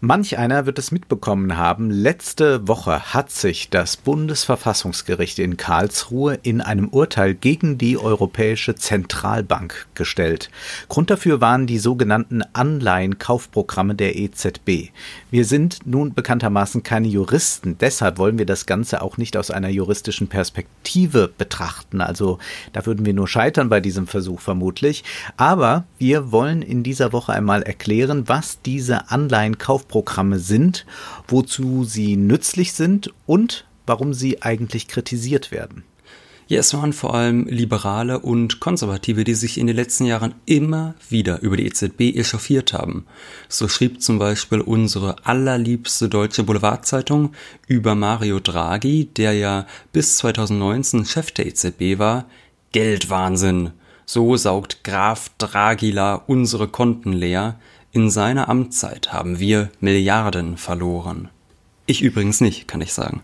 Manch einer wird es mitbekommen haben, letzte Woche hat sich das Bundesverfassungsgericht in Karlsruhe in einem Urteil gegen die Europäische Zentralbank gestellt. Grund dafür waren die sogenannten Anleihenkaufprogramme der EZB. Wir sind nun bekanntermaßen keine Juristen, deshalb wollen wir das Ganze auch nicht aus einer juristischen Perspektive betrachten. Also da würden wir nur scheitern bei diesem Versuch vermutlich. Aber wir wollen in dieser Woche einmal erklären, was diese Anleihenkaufprogramme Programme sind, wozu sie nützlich sind und warum sie eigentlich kritisiert werden. Ja, es waren vor allem Liberale und Konservative, die sich in den letzten Jahren immer wieder über die EZB echauffiert haben. So schrieb zum Beispiel unsere allerliebste deutsche Boulevardzeitung über Mario Draghi, der ja bis 2019 Chef der EZB war, Geldwahnsinn. So saugt Graf Dragila unsere Konten leer. In seiner Amtszeit haben wir Milliarden verloren. Ich übrigens nicht, kann ich sagen.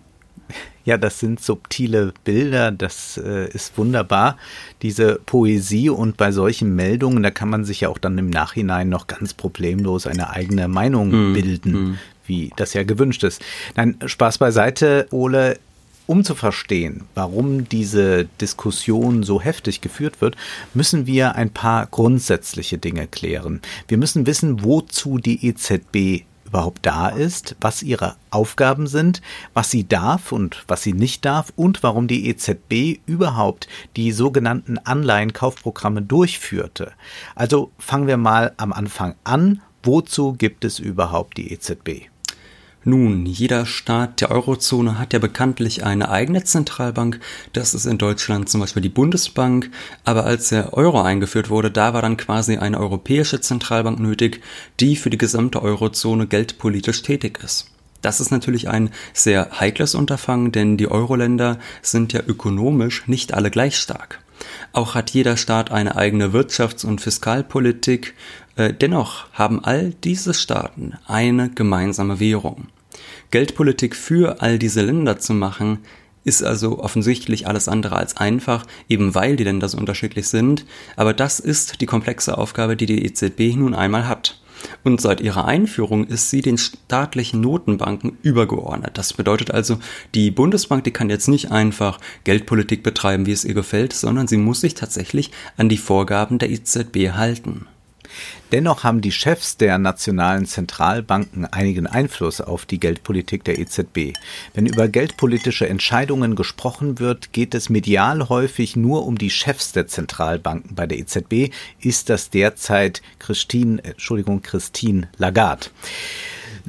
Ja, das sind subtile Bilder, das äh, ist wunderbar, diese Poesie und bei solchen Meldungen, da kann man sich ja auch dann im Nachhinein noch ganz problemlos eine eigene Meinung mm, bilden, mm. wie das ja gewünscht ist. Nein, Spaß beiseite, Ole, um zu verstehen, warum diese Diskussion so heftig geführt wird, müssen wir ein paar grundsätzliche Dinge klären. Wir müssen wissen, wozu die EZB überhaupt da ist, was ihre Aufgaben sind, was sie darf und was sie nicht darf und warum die EZB überhaupt die sogenannten Anleihenkaufprogramme durchführte. Also fangen wir mal am Anfang an. Wozu gibt es überhaupt die EZB? Nun, jeder Staat der Eurozone hat ja bekanntlich eine eigene Zentralbank. Das ist in Deutschland zum Beispiel die Bundesbank. Aber als der Euro eingeführt wurde, da war dann quasi eine europäische Zentralbank nötig, die für die gesamte Eurozone geldpolitisch tätig ist. Das ist natürlich ein sehr heikles Unterfangen, denn die Euro-Länder sind ja ökonomisch nicht alle gleich stark. Auch hat jeder Staat eine eigene Wirtschafts- und Fiskalpolitik. Äh, dennoch haben all diese Staaten eine gemeinsame Währung. Geldpolitik für all diese Länder zu machen, ist also offensichtlich alles andere als einfach, eben weil die Länder so unterschiedlich sind. Aber das ist die komplexe Aufgabe, die die EZB nun einmal hat. Und seit ihrer Einführung ist sie den staatlichen Notenbanken übergeordnet. Das bedeutet also, die Bundesbank, die kann jetzt nicht einfach Geldpolitik betreiben, wie es ihr gefällt, sondern sie muss sich tatsächlich an die Vorgaben der EZB halten. Dennoch haben die Chefs der nationalen Zentralbanken einigen Einfluss auf die Geldpolitik der EZB. Wenn über geldpolitische Entscheidungen gesprochen wird, geht es medial häufig nur um die Chefs der Zentralbanken. Bei der EZB ist das derzeit Christine, Entschuldigung, Christine Lagarde.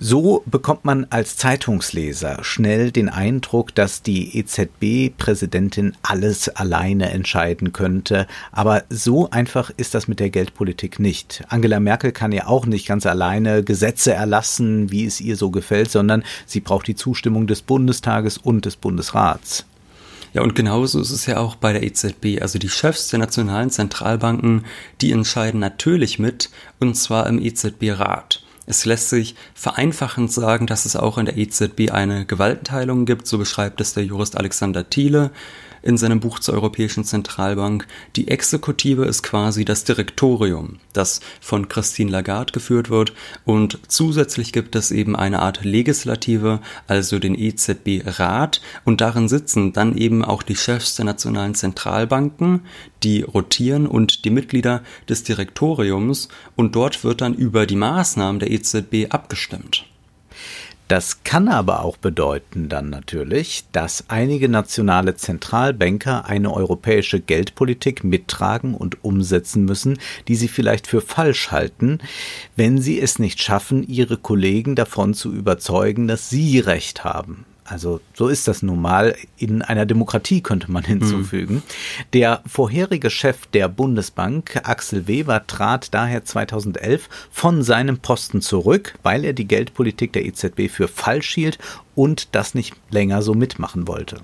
So bekommt man als Zeitungsleser schnell den Eindruck, dass die EZB-Präsidentin alles alleine entscheiden könnte. Aber so einfach ist das mit der Geldpolitik nicht. Angela Merkel kann ja auch nicht ganz alleine Gesetze erlassen, wie es ihr so gefällt, sondern sie braucht die Zustimmung des Bundestages und des Bundesrats. Ja, und genauso ist es ja auch bei der EZB. Also die Chefs der nationalen Zentralbanken, die entscheiden natürlich mit, und zwar im EZB-Rat. Es lässt sich vereinfachend sagen, dass es auch in der EZB eine Gewaltenteilung gibt, so beschreibt es der Jurist Alexander Thiele in seinem Buch zur Europäischen Zentralbank. Die Exekutive ist quasi das Direktorium, das von Christine Lagarde geführt wird und zusätzlich gibt es eben eine Art Legislative, also den EZB-Rat und darin sitzen dann eben auch die Chefs der nationalen Zentralbanken, die rotieren und die Mitglieder des Direktoriums und dort wird dann über die Maßnahmen der EZB abgestimmt. Das kann aber auch bedeuten dann natürlich, dass einige nationale Zentralbanker eine europäische Geldpolitik mittragen und umsetzen müssen, die sie vielleicht für falsch halten, wenn sie es nicht schaffen, ihre Kollegen davon zu überzeugen, dass sie recht haben. Also so ist das nun mal. In einer Demokratie könnte man hinzufügen. Mhm. Der vorherige Chef der Bundesbank, Axel Weber, trat daher 2011 von seinem Posten zurück, weil er die Geldpolitik der EZB für falsch hielt und das nicht länger so mitmachen wollte.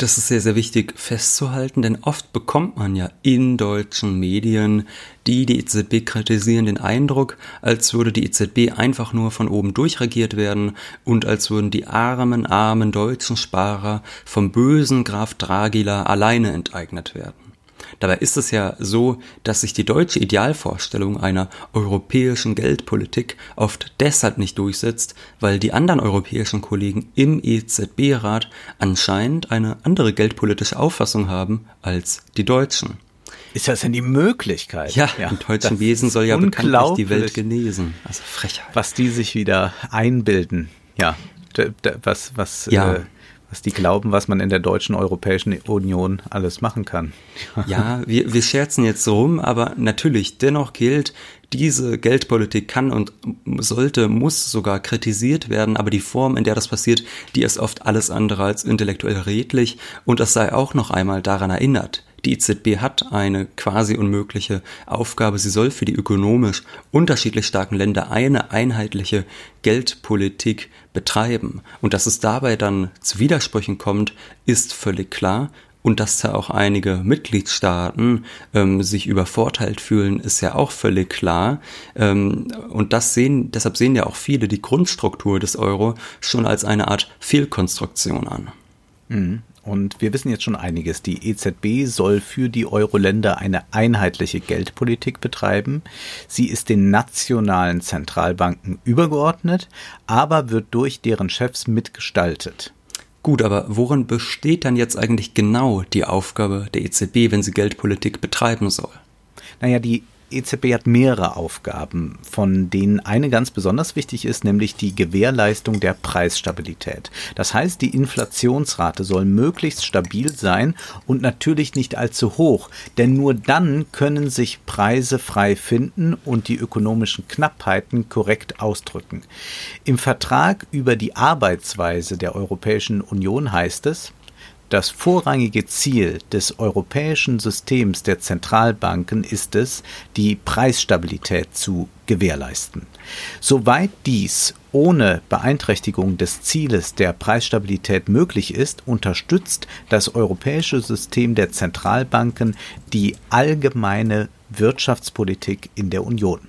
Das ist sehr, sehr wichtig festzuhalten, denn oft bekommt man ja in deutschen Medien, die die EZB kritisieren, den Eindruck, als würde die EZB einfach nur von oben durchregiert werden und als würden die armen, armen deutschen Sparer vom bösen Graf Dragila alleine enteignet werden. Dabei ist es ja so, dass sich die deutsche Idealvorstellung einer europäischen Geldpolitik oft deshalb nicht durchsetzt, weil die anderen europäischen Kollegen im EZB-Rat anscheinend eine andere geldpolitische Auffassung haben als die Deutschen. Ist das denn die Möglichkeit? Ja, ja im deutschen Wesen soll ja bekanntlich die Welt genesen. Also Frechheit. Was die sich wieder einbilden. Ja, was, was ja. Äh, was die glauben, was man in der deutschen Europäischen Union alles machen kann. ja, wir, wir scherzen jetzt rum, aber natürlich, dennoch gilt, diese Geldpolitik kann und sollte, muss sogar kritisiert werden, aber die Form, in der das passiert, die ist oft alles andere als intellektuell redlich und das sei auch noch einmal daran erinnert. Die EZB hat eine quasi unmögliche Aufgabe. Sie soll für die ökonomisch unterschiedlich starken Länder eine einheitliche Geldpolitik betreiben. Und dass es dabei dann zu Widersprüchen kommt, ist völlig klar. Und dass da auch einige Mitgliedstaaten ähm, sich übervorteilt fühlen, ist ja auch völlig klar. Ähm, und das sehen, deshalb sehen ja auch viele die Grundstruktur des Euro schon als eine Art Fehlkonstruktion an. Mhm. Und wir wissen jetzt schon einiges. Die EZB soll für die Euro-Länder eine einheitliche Geldpolitik betreiben. Sie ist den nationalen Zentralbanken übergeordnet, aber wird durch deren Chefs mitgestaltet. Gut, aber worin besteht dann jetzt eigentlich genau die Aufgabe der EZB, wenn sie Geldpolitik betreiben soll? Naja, die EZB hat mehrere Aufgaben, von denen eine ganz besonders wichtig ist, nämlich die Gewährleistung der Preisstabilität. Das heißt, die Inflationsrate soll möglichst stabil sein und natürlich nicht allzu hoch, denn nur dann können sich Preise frei finden und die ökonomischen Knappheiten korrekt ausdrücken. Im Vertrag über die Arbeitsweise der Europäischen Union heißt es, das vorrangige Ziel des europäischen Systems der Zentralbanken ist es, die Preisstabilität zu gewährleisten. Soweit dies ohne Beeinträchtigung des Zieles der Preisstabilität möglich ist, unterstützt das europäische System der Zentralbanken die allgemeine Wirtschaftspolitik in der Union.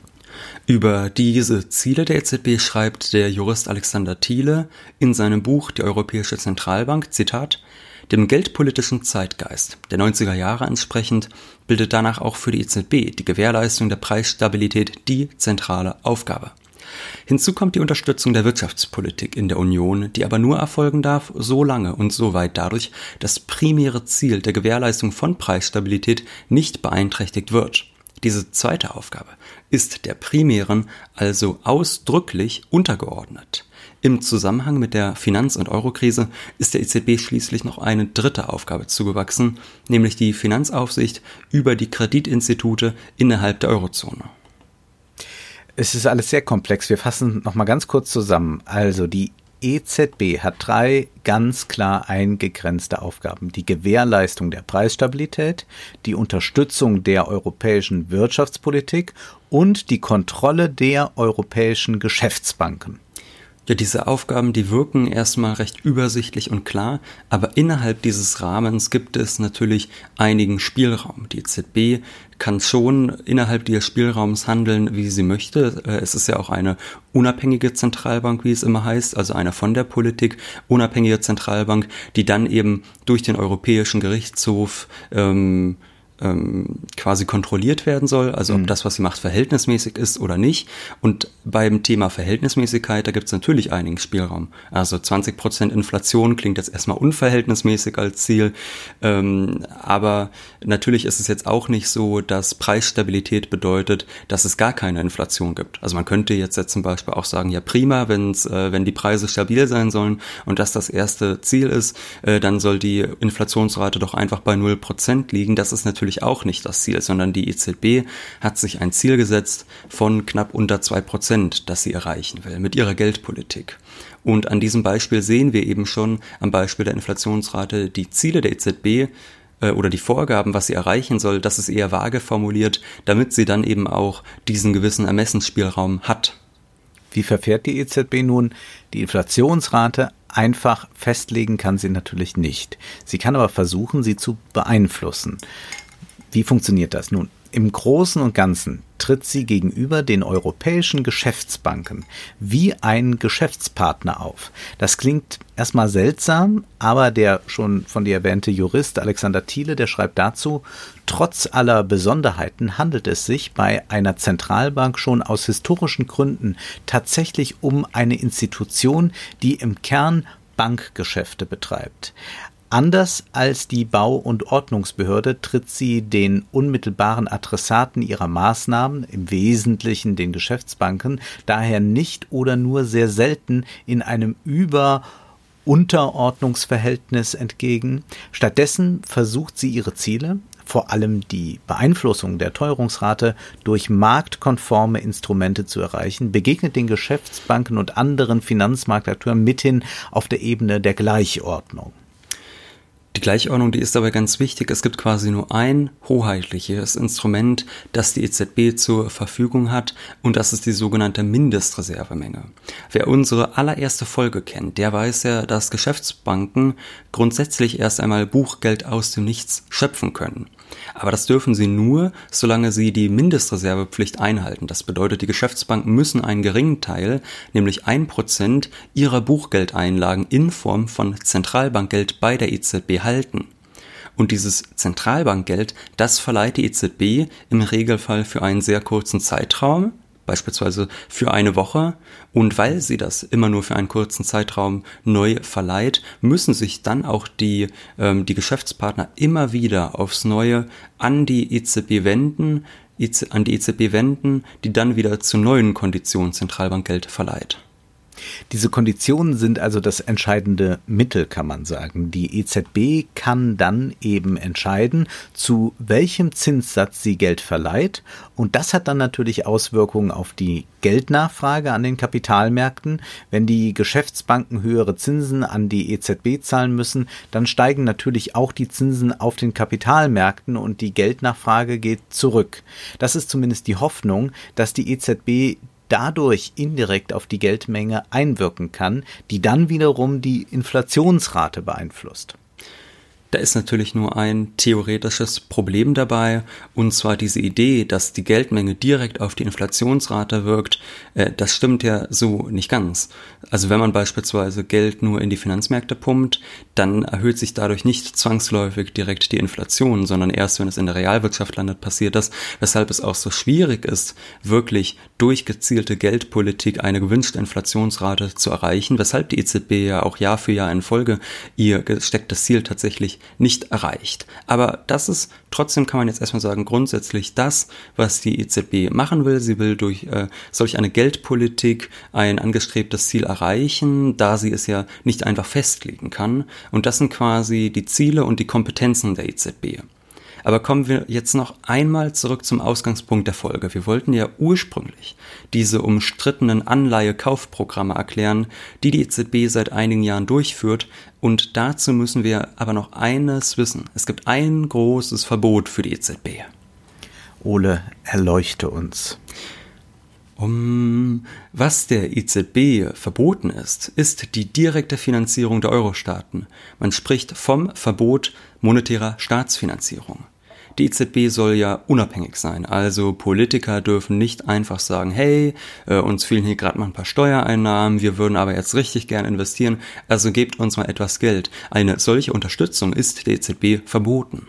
Über diese Ziele der EZB schreibt der Jurist Alexander Thiele in seinem Buch Die Europäische Zentralbank, Zitat, dem geldpolitischen Zeitgeist der 90er Jahre entsprechend bildet danach auch für die EZB die Gewährleistung der Preisstabilität die zentrale Aufgabe. Hinzu kommt die Unterstützung der Wirtschaftspolitik in der Union, die aber nur erfolgen darf, so lange und so weit dadurch das primäre Ziel der Gewährleistung von Preisstabilität nicht beeinträchtigt wird. Diese zweite Aufgabe ist der primären also ausdrücklich untergeordnet. Im Zusammenhang mit der Finanz- und Eurokrise ist der EZB schließlich noch eine dritte Aufgabe zugewachsen, nämlich die Finanzaufsicht über die Kreditinstitute innerhalb der Eurozone. Es ist alles sehr komplex. Wir fassen noch mal ganz kurz zusammen. Also die EZB hat drei ganz klar eingegrenzte Aufgaben. Die Gewährleistung der Preisstabilität, die Unterstützung der europäischen Wirtschaftspolitik und die Kontrolle der europäischen Geschäftsbanken. Ja, diese Aufgaben, die wirken erstmal recht übersichtlich und klar, aber innerhalb dieses Rahmens gibt es natürlich einigen Spielraum. Die EZB kann schon innerhalb dieses Spielraums handeln, wie sie möchte. Äh, es ist ja auch eine unabhängige Zentralbank, wie es immer heißt, also eine von der Politik unabhängige Zentralbank, die dann eben durch den Europäischen Gerichtshof ähm, ähm, quasi kontrolliert werden soll, also ob mhm. das, was sie macht, verhältnismäßig ist oder nicht. Und beim Thema Verhältnismäßigkeit, da gibt es natürlich einigen Spielraum. Also 20 Prozent Inflation klingt jetzt erstmal unverhältnismäßig als Ziel, ähm, aber natürlich ist es jetzt auch nicht so, dass Preisstabilität bedeutet, dass es gar keine Inflation gibt. Also man könnte jetzt, jetzt zum Beispiel auch sagen, ja prima, wenn's, äh, wenn die Preise stabil sein sollen und das das erste Ziel ist, äh, dann soll die Inflationsrate doch einfach bei 0% liegen. Das ist natürlich natürlich auch nicht das Ziel, sondern die EZB hat sich ein Ziel gesetzt von knapp unter zwei Prozent, das sie erreichen will mit ihrer Geldpolitik. Und an diesem Beispiel sehen wir eben schon am Beispiel der Inflationsrate die Ziele der EZB äh, oder die Vorgaben, was sie erreichen soll, das ist eher vage formuliert, damit sie dann eben auch diesen gewissen Ermessensspielraum hat. Wie verfährt die EZB nun? Die Inflationsrate einfach festlegen kann sie natürlich nicht. Sie kann aber versuchen, sie zu beeinflussen. Wie funktioniert das nun? Im Großen und Ganzen tritt sie gegenüber den europäischen Geschäftsbanken wie ein Geschäftspartner auf. Das klingt erstmal seltsam, aber der schon von dir erwähnte Jurist Alexander Thiele, der schreibt dazu, trotz aller Besonderheiten handelt es sich bei einer Zentralbank schon aus historischen Gründen tatsächlich um eine Institution, die im Kern Bankgeschäfte betreibt. Anders als die Bau- und Ordnungsbehörde tritt sie den unmittelbaren Adressaten ihrer Maßnahmen, im Wesentlichen den Geschäftsbanken, daher nicht oder nur sehr selten in einem Über- Unterordnungsverhältnis entgegen. Stattdessen versucht sie ihre Ziele, vor allem die Beeinflussung der Teuerungsrate durch marktkonforme Instrumente zu erreichen, begegnet den Geschäftsbanken und anderen Finanzmarktakteuren mithin auf der Ebene der Gleichordnung. Die Gleichordnung, die ist dabei ganz wichtig. Es gibt quasi nur ein hoheitliches Instrument, das die EZB zur Verfügung hat und das ist die sogenannte Mindestreservemenge. Wer unsere allererste Folge kennt, der weiß ja, dass Geschäftsbanken grundsätzlich erst einmal Buchgeld aus dem Nichts schöpfen können. Aber das dürfen sie nur, solange sie die Mindestreservepflicht einhalten. Das bedeutet, die Geschäftsbanken müssen einen geringen Teil, nämlich ein Prozent ihrer Buchgeldeinlagen in Form von Zentralbankgeld bei der EZB halten. Und dieses Zentralbankgeld, das verleiht die EZB im Regelfall für einen sehr kurzen Zeitraum, beispielsweise für eine Woche. Und weil sie das immer nur für einen kurzen Zeitraum neu verleiht, müssen sich dann auch die, ähm, die Geschäftspartner immer wieder aufs Neue an die EZB wenden, an die EZB wenden, die dann wieder zu neuen Konditionen Zentralbankgeld verleiht. Diese Konditionen sind also das entscheidende Mittel, kann man sagen. Die EZB kann dann eben entscheiden, zu welchem Zinssatz sie Geld verleiht. Und das hat dann natürlich Auswirkungen auf die Geldnachfrage an den Kapitalmärkten. Wenn die Geschäftsbanken höhere Zinsen an die EZB zahlen müssen, dann steigen natürlich auch die Zinsen auf den Kapitalmärkten und die Geldnachfrage geht zurück. Das ist zumindest die Hoffnung, dass die EZB dadurch indirekt auf die Geldmenge einwirken kann, die dann wiederum die Inflationsrate beeinflusst. Da ist natürlich nur ein theoretisches Problem dabei, und zwar diese Idee, dass die Geldmenge direkt auf die Inflationsrate wirkt, äh, das stimmt ja so nicht ganz. Also wenn man beispielsweise Geld nur in die Finanzmärkte pumpt, dann erhöht sich dadurch nicht zwangsläufig direkt die Inflation, sondern erst wenn es in der Realwirtschaft landet, passiert das, weshalb es auch so schwierig ist, wirklich durch gezielte Geldpolitik eine gewünschte Inflationsrate zu erreichen, weshalb die EZB ja auch Jahr für Jahr in Folge ihr gestecktes Ziel tatsächlich nicht erreicht. Aber das ist trotzdem kann man jetzt erstmal sagen, grundsätzlich das, was die EZB machen will. Sie will durch äh, solch eine Geldpolitik ein angestrebtes Ziel erreichen, da sie es ja nicht einfach festlegen kann. Und das sind quasi die Ziele und die Kompetenzen der EZB. Aber kommen wir jetzt noch einmal zurück zum Ausgangspunkt der Folge. Wir wollten ja ursprünglich diese umstrittenen Anleihekaufprogramme erklären, die die EZB seit einigen Jahren durchführt. Und dazu müssen wir aber noch eines wissen. Es gibt ein großes Verbot für die EZB. Ole, erleuchte uns. Um was der EZB verboten ist, ist die direkte Finanzierung der Euro-Staaten. Man spricht vom Verbot monetärer Staatsfinanzierung. Die EZB soll ja unabhängig sein, also Politiker dürfen nicht einfach sagen, hey, äh, uns fehlen hier gerade mal ein paar Steuereinnahmen, wir würden aber jetzt richtig gern investieren, also gebt uns mal etwas Geld. Eine solche Unterstützung ist der EZB verboten.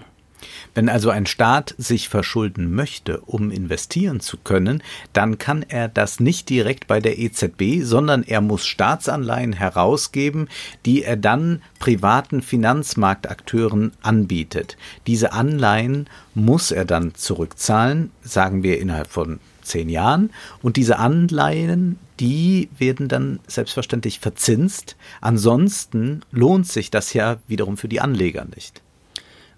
Wenn also ein Staat sich verschulden möchte, um investieren zu können, dann kann er das nicht direkt bei der EZB, sondern er muss Staatsanleihen herausgeben, die er dann privaten Finanzmarktakteuren anbietet. Diese Anleihen muss er dann zurückzahlen, sagen wir innerhalb von zehn Jahren. Und diese Anleihen, die werden dann selbstverständlich verzinst. Ansonsten lohnt sich das ja wiederum für die Anleger nicht.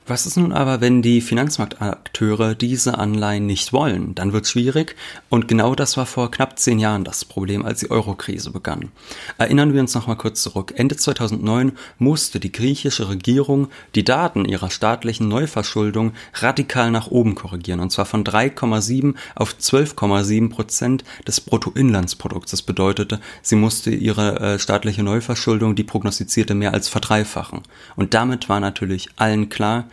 Was ist nun aber, wenn die Finanzmarktakteure diese Anleihen nicht wollen? Dann wird es schwierig und genau das war vor knapp zehn Jahren das Problem, als die Eurokrise begann. Erinnern wir uns noch mal kurz zurück. Ende 2009 musste die griechische Regierung die Daten ihrer staatlichen Neuverschuldung radikal nach oben korrigieren und zwar von 3,7 auf 12,7 Prozent des Bruttoinlandsprodukts. Das bedeutete, sie musste ihre äh, staatliche Neuverschuldung, die prognostizierte, mehr als verdreifachen. Und damit war natürlich allen klar,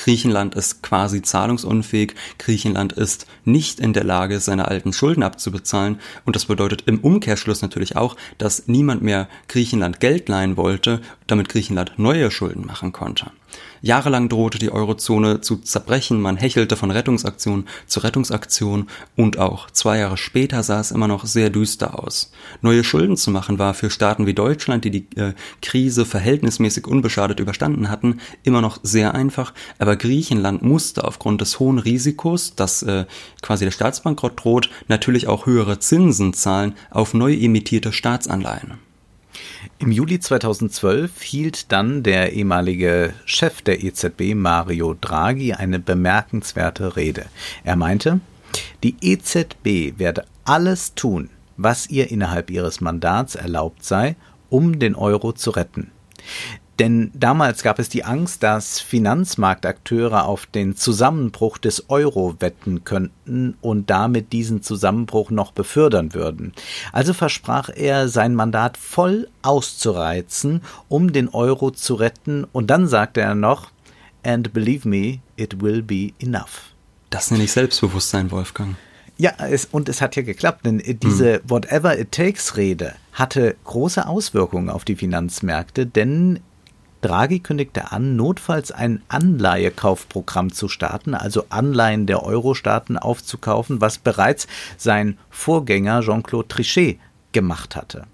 Griechenland ist quasi zahlungsunfähig, Griechenland ist nicht in der Lage, seine alten Schulden abzubezahlen. Und das bedeutet im Umkehrschluss natürlich auch, dass niemand mehr Griechenland Geld leihen wollte, damit Griechenland neue Schulden machen konnte. Jahrelang drohte die Eurozone zu zerbrechen, man hechelte von Rettungsaktion zu Rettungsaktion. Und auch zwei Jahre später sah es immer noch sehr düster aus. Neue Schulden zu machen war für Staaten wie Deutschland, die die äh, Krise verhältnismäßig unbeschadet überstanden hatten, immer noch sehr einfach, aber Griechenland musste aufgrund des hohen Risikos, dass äh, quasi der Staatsbankrott droht, natürlich auch höhere Zinsen zahlen auf neu emittierte Staatsanleihen. Im Juli 2012 hielt dann der ehemalige Chef der EZB Mario Draghi eine bemerkenswerte Rede. Er meinte, die EZB werde alles tun, was ihr innerhalb ihres Mandats erlaubt sei, um den Euro zu retten. Denn damals gab es die Angst, dass Finanzmarktakteure auf den Zusammenbruch des Euro wetten könnten und damit diesen Zusammenbruch noch befördern würden. Also versprach er, sein Mandat voll auszureizen, um den Euro zu retten, und dann sagte er noch, And believe me, it will be enough. Das nenne ich Selbstbewusstsein, Wolfgang. Ja, es, und es hat ja geklappt, denn diese hm. Whatever it takes Rede hatte große Auswirkungen auf die Finanzmärkte, denn Draghi kündigte an, notfalls ein Anleihekaufprogramm zu starten, also Anleihen der Euro-Staaten aufzukaufen, was bereits sein Vorgänger Jean-Claude Trichet gemacht hatte.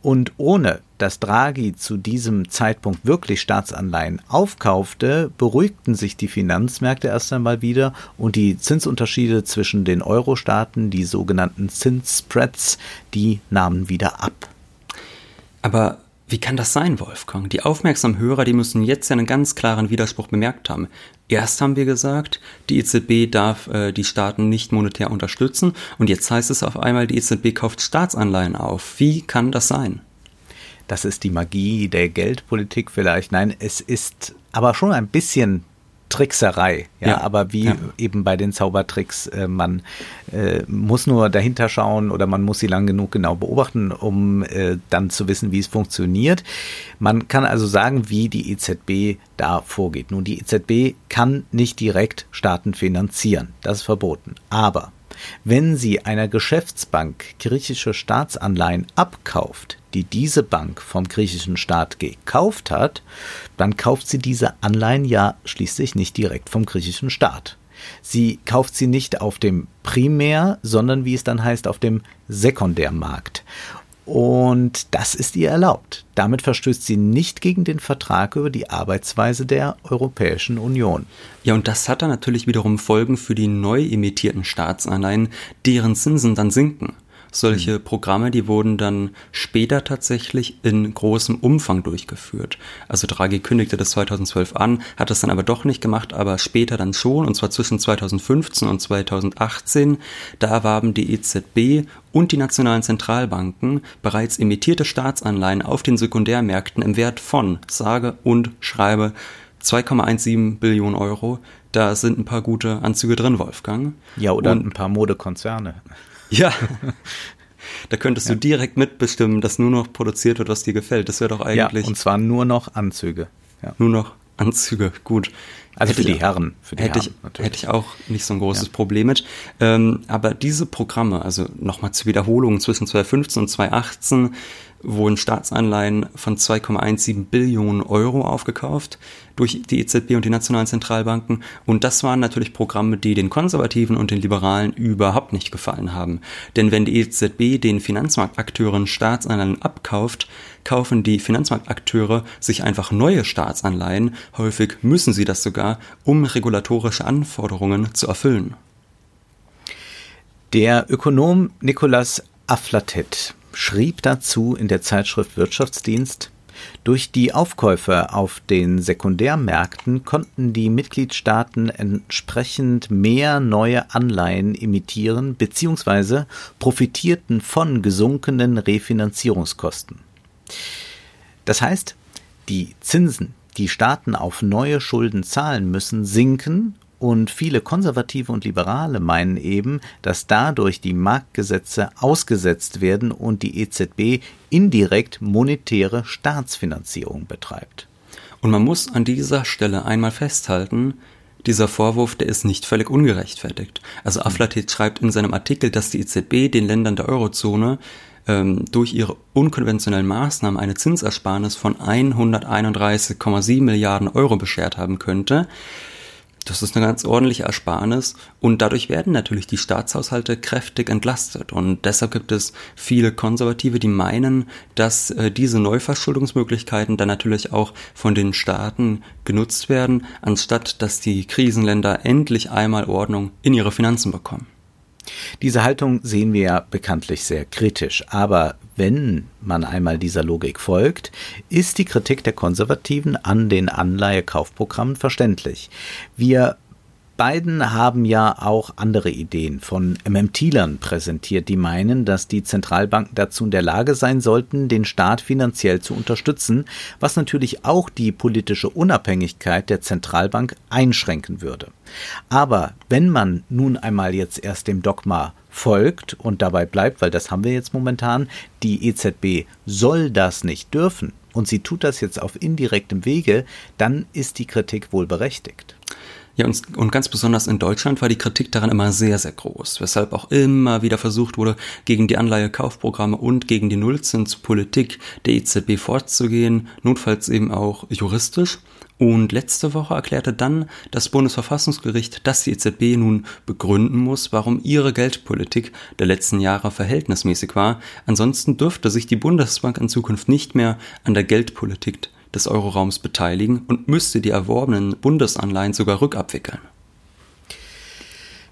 Und ohne dass Draghi zu diesem Zeitpunkt wirklich Staatsanleihen aufkaufte, beruhigten sich die Finanzmärkte erst einmal wieder und die Zinsunterschiede zwischen den Euro-Staaten, die sogenannten Zinsspreads, die nahmen wieder ab. Aber wie kann das sein, Wolfgang? Die aufmerksamen Hörer, die müssen jetzt einen ganz klaren Widerspruch bemerkt haben. Erst haben wir gesagt, die EZB darf äh, die Staaten nicht monetär unterstützen und jetzt heißt es auf einmal, die EZB kauft Staatsanleihen auf. Wie kann das sein? Das ist die Magie der Geldpolitik vielleicht. Nein, es ist aber schon ein bisschen Trickserei. Ja, ja. aber wie ja. eben bei den Zaubertricks, äh, man äh, muss nur dahinter schauen oder man muss sie lang genug genau beobachten, um äh, dann zu wissen, wie es funktioniert. Man kann also sagen, wie die EZB da vorgeht. Nun, die EZB kann nicht direkt Staaten finanzieren. Das ist verboten. Aber wenn sie einer Geschäftsbank griechische Staatsanleihen abkauft, die diese Bank vom griechischen Staat gekauft hat, dann kauft sie diese Anleihen ja schließlich nicht direkt vom griechischen Staat. Sie kauft sie nicht auf dem Primär, sondern wie es dann heißt, auf dem Sekundärmarkt. Und das ist ihr erlaubt. Damit verstößt sie nicht gegen den Vertrag über die Arbeitsweise der Europäischen Union. Ja, und das hat dann natürlich wiederum Folgen für die neu emittierten Staatsanleihen, deren Zinsen dann sinken. Solche mhm. Programme, die wurden dann später tatsächlich in großem Umfang durchgeführt. Also Draghi kündigte das 2012 an, hat das dann aber doch nicht gemacht, aber später dann schon, und zwar zwischen 2015 und 2018. Da erwarben die EZB und die nationalen Zentralbanken bereits emittierte Staatsanleihen auf den Sekundärmärkten im Wert von, sage und schreibe, 2,17 Billionen Euro. Da sind ein paar gute Anzüge drin, Wolfgang. Ja, oder und, ein paar Modekonzerne. Ja. Da könntest ja. du direkt mitbestimmen, dass nur noch produziert wird, was dir gefällt. Das wäre doch eigentlich. Ja, und zwar nur noch Anzüge. Ja. Nur noch Anzüge, gut. Also hätte für die Herren. Für die hätte, Herren, ich, hätte ich auch nicht so ein großes ja. Problem mit. Ähm, aber diese Programme, also nochmal zur Wiederholung, zwischen 2015 und 2018 wurden Staatsanleihen von 2,17 Billionen Euro aufgekauft durch die EZB und die nationalen Zentralbanken. Und das waren natürlich Programme, die den Konservativen und den Liberalen überhaupt nicht gefallen haben. Denn wenn die EZB den Finanzmarktakteuren Staatsanleihen abkauft, kaufen die Finanzmarktakteure sich einfach neue Staatsanleihen. Häufig müssen sie das sogar, um regulatorische Anforderungen zu erfüllen. Der Ökonom Nicolas Aflatet schrieb dazu in der Zeitschrift Wirtschaftsdienst, Durch die Aufkäufe auf den Sekundärmärkten konnten die Mitgliedstaaten entsprechend mehr neue Anleihen emittieren bzw. profitierten von gesunkenen Refinanzierungskosten. Das heißt, die Zinsen, die Staaten auf neue Schulden zahlen müssen, sinken und viele Konservative und Liberale meinen eben, dass dadurch die Marktgesetze ausgesetzt werden und die EZB indirekt monetäre Staatsfinanzierung betreibt. Und man muss an dieser Stelle einmal festhalten, dieser Vorwurf, der ist nicht völlig ungerechtfertigt. Also Aflatit schreibt in seinem Artikel, dass die EZB den Ländern der Eurozone ähm, durch ihre unkonventionellen Maßnahmen eine Zinsersparnis von 131,7 Milliarden Euro beschert haben könnte. Das ist eine ganz ordentliche Ersparnis. Und dadurch werden natürlich die Staatshaushalte kräftig entlastet. Und deshalb gibt es viele Konservative, die meinen, dass äh, diese Neuverschuldungsmöglichkeiten dann natürlich auch von den Staaten genutzt werden, anstatt dass die Krisenländer endlich einmal Ordnung in ihre Finanzen bekommen. Diese Haltung sehen wir ja bekanntlich sehr kritisch, aber wenn man einmal dieser Logik folgt, ist die Kritik der Konservativen an den Anleihekaufprogrammen verständlich. Wir beiden haben ja auch andere Ideen von MMT-Lern präsentiert, die meinen, dass die Zentralbanken dazu in der Lage sein sollten, den Staat finanziell zu unterstützen, was natürlich auch die politische Unabhängigkeit der Zentralbank einschränken würde. Aber wenn man nun einmal jetzt erst dem Dogma folgt und dabei bleibt, weil das haben wir jetzt momentan, die EZB soll das nicht dürfen und sie tut das jetzt auf indirektem Wege, dann ist die Kritik wohl berechtigt. Ja, und, und ganz besonders in Deutschland war die Kritik daran immer sehr, sehr groß, weshalb auch immer wieder versucht wurde, gegen die Anleihekaufprogramme und gegen die Nullzinspolitik der EZB vorzugehen, notfalls eben auch juristisch. Und letzte Woche erklärte dann das Bundesverfassungsgericht, dass die EZB nun begründen muss, warum ihre Geldpolitik der letzten Jahre verhältnismäßig war. Ansonsten dürfte sich die Bundesbank in Zukunft nicht mehr an der Geldpolitik des Euroraums beteiligen und müsste die erworbenen Bundesanleihen sogar rückabwickeln.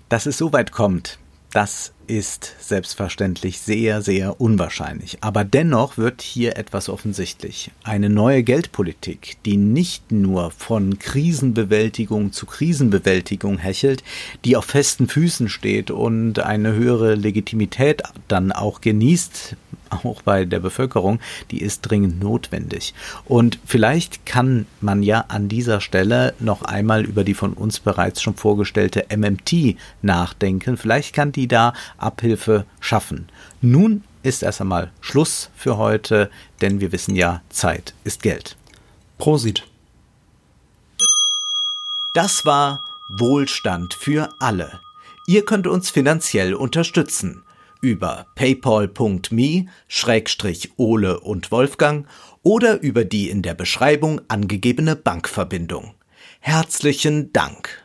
Dass es so weit kommt, das ist selbstverständlich sehr, sehr unwahrscheinlich. Aber dennoch wird hier etwas offensichtlich. Eine neue Geldpolitik, die nicht nur von Krisenbewältigung zu Krisenbewältigung hechelt, die auf festen Füßen steht und eine höhere Legitimität dann auch genießt auch bei der Bevölkerung, die ist dringend notwendig. Und vielleicht kann man ja an dieser Stelle noch einmal über die von uns bereits schon vorgestellte MMT nachdenken. Vielleicht kann die da Abhilfe schaffen. Nun ist erst einmal Schluss für heute, denn wir wissen ja, Zeit ist Geld. Prosit. Das war Wohlstand für alle. Ihr könnt uns finanziell unterstützen über paypal.me-ole und Wolfgang oder über die in der Beschreibung angegebene Bankverbindung. Herzlichen Dank!